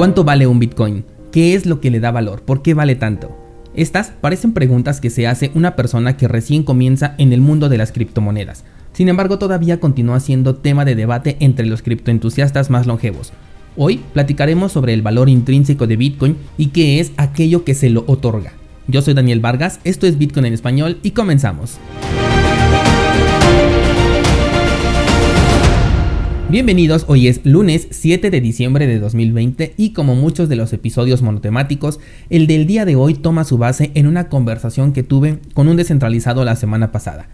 ¿Cuánto vale un Bitcoin? ¿Qué es lo que le da valor? ¿Por qué vale tanto? Estas parecen preguntas que se hace una persona que recién comienza en el mundo de las criptomonedas. Sin embargo, todavía continúa siendo tema de debate entre los criptoentusiastas más longevos. Hoy platicaremos sobre el valor intrínseco de Bitcoin y qué es aquello que se lo otorga. Yo soy Daniel Vargas, esto es Bitcoin en español y comenzamos. Bienvenidos, hoy es lunes 7 de diciembre de 2020 y como muchos de los episodios monotemáticos, el del día de hoy toma su base en una conversación que tuve con un descentralizado la semana pasada.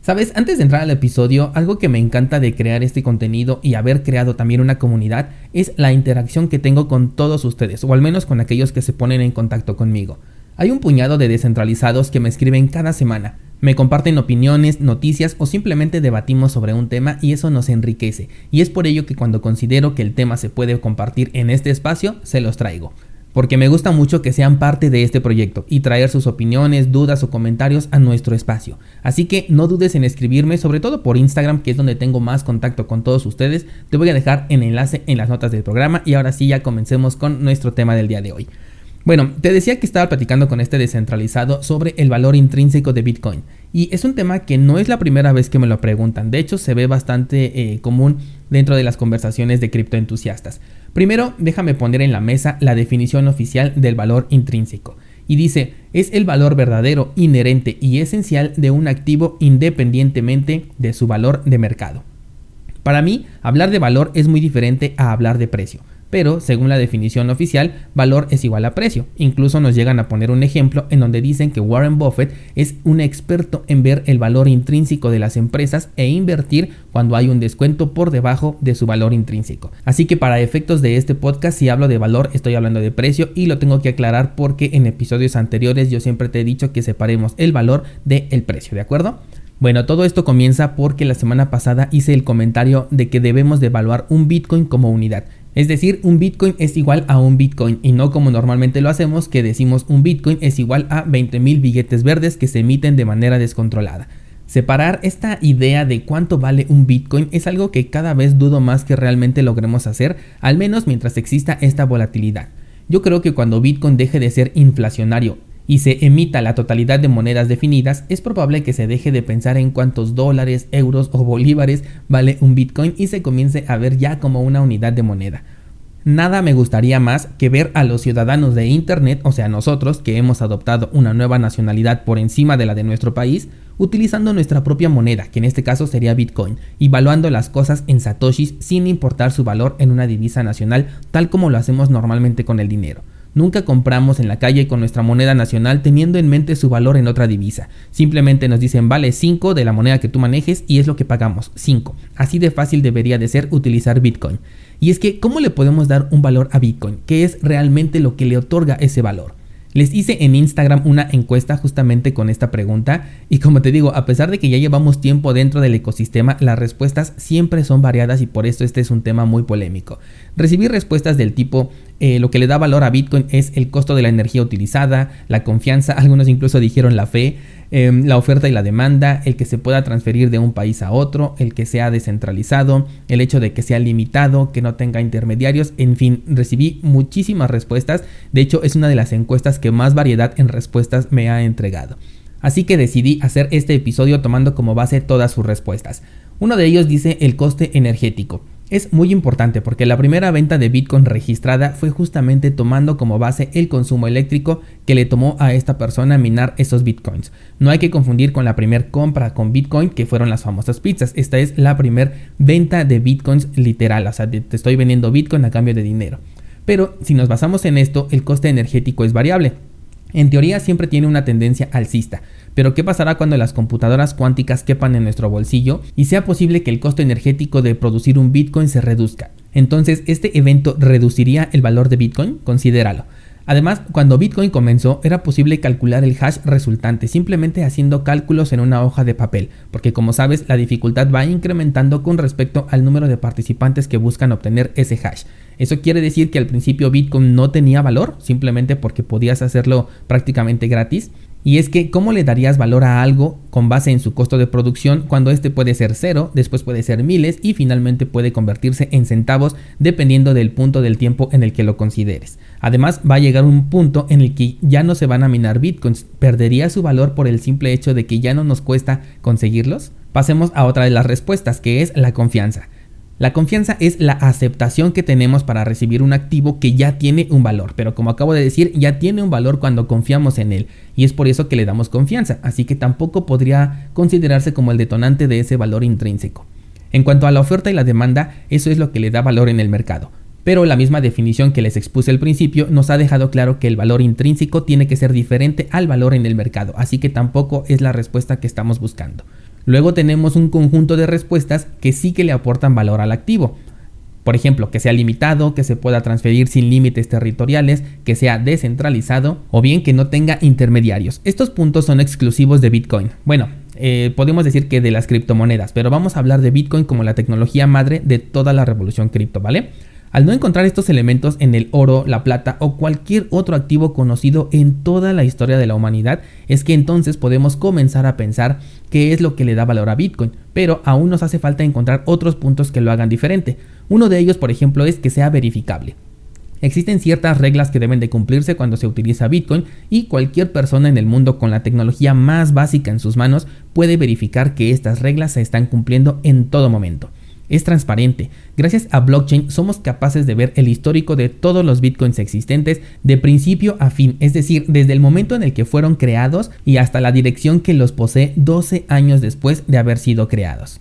Sabes, antes de entrar al episodio, algo que me encanta de crear este contenido y haber creado también una comunidad es la interacción que tengo con todos ustedes, o al menos con aquellos que se ponen en contacto conmigo. Hay un puñado de descentralizados que me escriben cada semana, me comparten opiniones, noticias o simplemente debatimos sobre un tema y eso nos enriquece. Y es por ello que cuando considero que el tema se puede compartir en este espacio, se los traigo. Porque me gusta mucho que sean parte de este proyecto y traer sus opiniones, dudas o comentarios a nuestro espacio. Así que no dudes en escribirme, sobre todo por Instagram, que es donde tengo más contacto con todos ustedes. Te voy a dejar el enlace en las notas del programa y ahora sí ya comencemos con nuestro tema del día de hoy. Bueno, te decía que estaba platicando con este descentralizado sobre el valor intrínseco de Bitcoin. Y es un tema que no es la primera vez que me lo preguntan. De hecho, se ve bastante eh, común dentro de las conversaciones de criptoentusiastas. Primero, déjame poner en la mesa la definición oficial del valor intrínseco. Y dice, es el valor verdadero, inherente y esencial de un activo independientemente de su valor de mercado. Para mí, hablar de valor es muy diferente a hablar de precio pero según la definición oficial, valor es igual a precio. Incluso nos llegan a poner un ejemplo en donde dicen que Warren Buffett es un experto en ver el valor intrínseco de las empresas e invertir cuando hay un descuento por debajo de su valor intrínseco. Así que para efectos de este podcast, si hablo de valor, estoy hablando de precio y lo tengo que aclarar porque en episodios anteriores yo siempre te he dicho que separemos el valor del precio, ¿de acuerdo? Bueno, todo esto comienza porque la semana pasada hice el comentario de que debemos de evaluar un Bitcoin como unidad. Es decir, un Bitcoin es igual a un Bitcoin y no como normalmente lo hacemos que decimos un Bitcoin es igual a 20.000 billetes verdes que se emiten de manera descontrolada. Separar esta idea de cuánto vale un Bitcoin es algo que cada vez dudo más que realmente logremos hacer, al menos mientras exista esta volatilidad. Yo creo que cuando Bitcoin deje de ser inflacionario y se emita la totalidad de monedas definidas, es probable que se deje de pensar en cuántos dólares, euros o bolívares vale un Bitcoin y se comience a ver ya como una unidad de moneda. Nada me gustaría más que ver a los ciudadanos de Internet, o sea nosotros que hemos adoptado una nueva nacionalidad por encima de la de nuestro país, utilizando nuestra propia moneda, que en este caso sería Bitcoin, y valuando las cosas en satoshis sin importar su valor en una divisa nacional tal como lo hacemos normalmente con el dinero. Nunca compramos en la calle con nuestra moneda nacional teniendo en mente su valor en otra divisa. Simplemente nos dicen vale 5 de la moneda que tú manejes y es lo que pagamos, 5. Así de fácil debería de ser utilizar Bitcoin. Y es que, ¿cómo le podemos dar un valor a Bitcoin? ¿Qué es realmente lo que le otorga ese valor? Les hice en Instagram una encuesta justamente con esta pregunta y como te digo, a pesar de que ya llevamos tiempo dentro del ecosistema, las respuestas siempre son variadas y por eso este es un tema muy polémico. Recibí respuestas del tipo eh, lo que le da valor a Bitcoin es el costo de la energía utilizada, la confianza, algunos incluso dijeron la fe, em, la oferta y la demanda, el que se pueda transferir de un país a otro, el que sea descentralizado, el hecho de que sea limitado, que no tenga intermediarios, en fin, recibí muchísimas respuestas, de hecho es una de las encuestas que más variedad en respuestas me ha entregado. Así que decidí hacer este episodio tomando como base todas sus respuestas. Uno de ellos dice el coste energético. Es muy importante porque la primera venta de Bitcoin registrada fue justamente tomando como base el consumo eléctrico que le tomó a esta persona minar esos Bitcoins. No hay que confundir con la primera compra con Bitcoin que fueron las famosas pizzas. Esta es la primera venta de Bitcoins literal, o sea, te estoy vendiendo Bitcoin a cambio de dinero. Pero si nos basamos en esto, el coste energético es variable. En teoría siempre tiene una tendencia alcista, pero ¿qué pasará cuando las computadoras cuánticas quepan en nuestro bolsillo y sea posible que el costo energético de producir un Bitcoin se reduzca? Entonces, ¿este evento reduciría el valor de Bitcoin? Considéralo. Además, cuando Bitcoin comenzó era posible calcular el hash resultante simplemente haciendo cálculos en una hoja de papel, porque como sabes la dificultad va incrementando con respecto al número de participantes que buscan obtener ese hash. Eso quiere decir que al principio Bitcoin no tenía valor simplemente porque podías hacerlo prácticamente gratis. Y es que, ¿cómo le darías valor a algo con base en su costo de producción cuando este puede ser cero, después puede ser miles y finalmente puede convertirse en centavos dependiendo del punto del tiempo en el que lo consideres? Además, va a llegar un punto en el que ya no se van a minar bitcoins. ¿Perdería su valor por el simple hecho de que ya no nos cuesta conseguirlos? Pasemos a otra de las respuestas, que es la confianza. La confianza es la aceptación que tenemos para recibir un activo que ya tiene un valor, pero como acabo de decir, ya tiene un valor cuando confiamos en él, y es por eso que le damos confianza, así que tampoco podría considerarse como el detonante de ese valor intrínseco. En cuanto a la oferta y la demanda, eso es lo que le da valor en el mercado. Pero la misma definición que les expuse al principio nos ha dejado claro que el valor intrínseco tiene que ser diferente al valor en el mercado, así que tampoco es la respuesta que estamos buscando. Luego tenemos un conjunto de respuestas que sí que le aportan valor al activo. Por ejemplo, que sea limitado, que se pueda transferir sin límites territoriales, que sea descentralizado o bien que no tenga intermediarios. Estos puntos son exclusivos de Bitcoin. Bueno, eh, podemos decir que de las criptomonedas, pero vamos a hablar de Bitcoin como la tecnología madre de toda la revolución cripto, ¿vale? Al no encontrar estos elementos en el oro, la plata o cualquier otro activo conocido en toda la historia de la humanidad, es que entonces podemos comenzar a pensar qué es lo que le da valor a Bitcoin, pero aún nos hace falta encontrar otros puntos que lo hagan diferente. Uno de ellos, por ejemplo, es que sea verificable. Existen ciertas reglas que deben de cumplirse cuando se utiliza Bitcoin y cualquier persona en el mundo con la tecnología más básica en sus manos puede verificar que estas reglas se están cumpliendo en todo momento es transparente. Gracias a blockchain somos capaces de ver el histórico de todos los bitcoins existentes de principio a fin, es decir, desde el momento en el que fueron creados y hasta la dirección que los posee 12 años después de haber sido creados.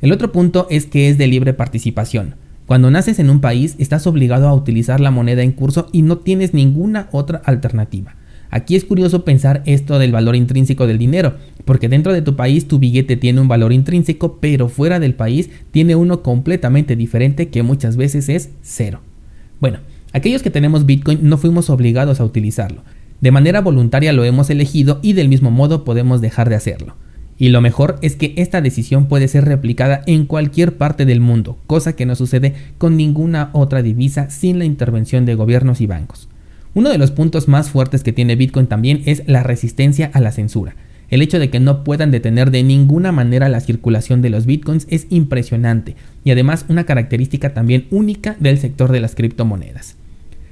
El otro punto es que es de libre participación. Cuando naces en un país estás obligado a utilizar la moneda en curso y no tienes ninguna otra alternativa. Aquí es curioso pensar esto del valor intrínseco del dinero, porque dentro de tu país tu billete tiene un valor intrínseco, pero fuera del país tiene uno completamente diferente que muchas veces es cero. Bueno, aquellos que tenemos Bitcoin no fuimos obligados a utilizarlo. De manera voluntaria lo hemos elegido y del mismo modo podemos dejar de hacerlo. Y lo mejor es que esta decisión puede ser replicada en cualquier parte del mundo, cosa que no sucede con ninguna otra divisa sin la intervención de gobiernos y bancos. Uno de los puntos más fuertes que tiene Bitcoin también es la resistencia a la censura. El hecho de que no puedan detener de ninguna manera la circulación de los bitcoins es impresionante y además una característica también única del sector de las criptomonedas.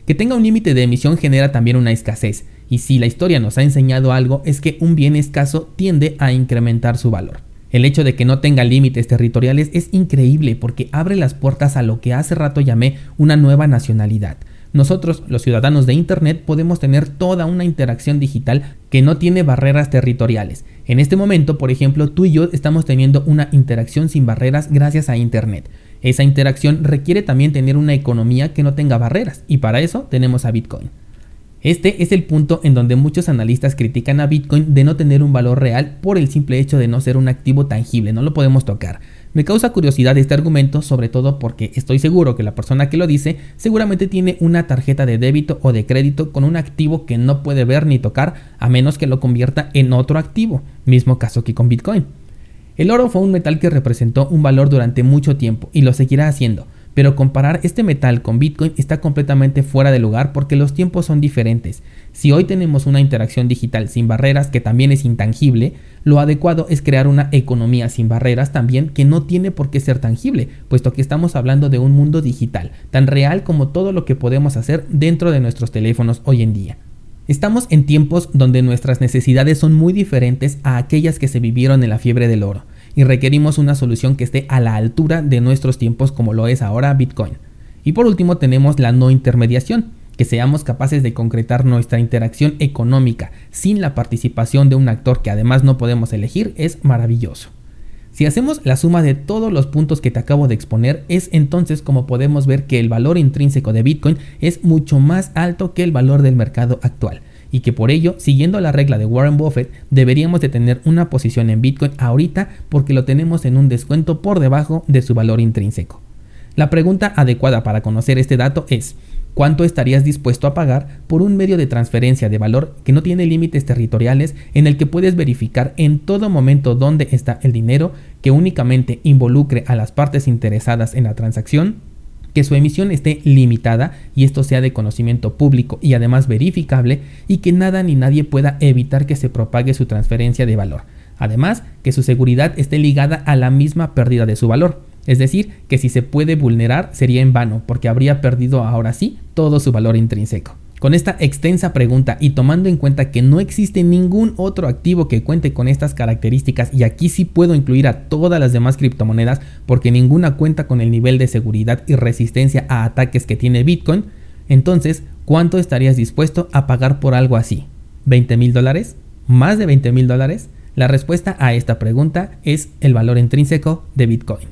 Que tenga un límite de emisión genera también una escasez, y si la historia nos ha enseñado algo es que un bien escaso tiende a incrementar su valor. El hecho de que no tenga límites territoriales es increíble porque abre las puertas a lo que hace rato llamé una nueva nacionalidad, nosotros, los ciudadanos de Internet, podemos tener toda una interacción digital que no tiene barreras territoriales. En este momento, por ejemplo, tú y yo estamos teniendo una interacción sin barreras gracias a Internet. Esa interacción requiere también tener una economía que no tenga barreras y para eso tenemos a Bitcoin. Este es el punto en donde muchos analistas critican a Bitcoin de no tener un valor real por el simple hecho de no ser un activo tangible, no lo podemos tocar. Me causa curiosidad este argumento, sobre todo porque estoy seguro que la persona que lo dice seguramente tiene una tarjeta de débito o de crédito con un activo que no puede ver ni tocar a menos que lo convierta en otro activo, mismo caso que con Bitcoin. El oro fue un metal que representó un valor durante mucho tiempo y lo seguirá haciendo, pero comparar este metal con Bitcoin está completamente fuera de lugar porque los tiempos son diferentes. Si hoy tenemos una interacción digital sin barreras que también es intangible, lo adecuado es crear una economía sin barreras también que no tiene por qué ser tangible, puesto que estamos hablando de un mundo digital, tan real como todo lo que podemos hacer dentro de nuestros teléfonos hoy en día. Estamos en tiempos donde nuestras necesidades son muy diferentes a aquellas que se vivieron en la fiebre del oro y requerimos una solución que esté a la altura de nuestros tiempos como lo es ahora Bitcoin. Y por último tenemos la no intermediación, que seamos capaces de concretar nuestra interacción económica sin la participación de un actor que además no podemos elegir es maravilloso. Si hacemos la suma de todos los puntos que te acabo de exponer, es entonces como podemos ver que el valor intrínseco de Bitcoin es mucho más alto que el valor del mercado actual y que por ello, siguiendo la regla de Warren Buffett, deberíamos de tener una posición en Bitcoin ahorita porque lo tenemos en un descuento por debajo de su valor intrínseco. La pregunta adecuada para conocer este dato es, ¿cuánto estarías dispuesto a pagar por un medio de transferencia de valor que no tiene límites territoriales en el que puedes verificar en todo momento dónde está el dinero, que únicamente involucre a las partes interesadas en la transacción? Que su emisión esté limitada y esto sea de conocimiento público y además verificable y que nada ni nadie pueda evitar que se propague su transferencia de valor. Además, que su seguridad esté ligada a la misma pérdida de su valor. Es decir, que si se puede vulnerar sería en vano, porque habría perdido ahora sí todo su valor intrínseco. Con esta extensa pregunta y tomando en cuenta que no existe ningún otro activo que cuente con estas características y aquí sí puedo incluir a todas las demás criptomonedas porque ninguna cuenta con el nivel de seguridad y resistencia a ataques que tiene Bitcoin, entonces, ¿cuánto estarías dispuesto a pagar por algo así? ¿20 mil dólares? ¿Más de 20 mil dólares? La respuesta a esta pregunta es el valor intrínseco de Bitcoin.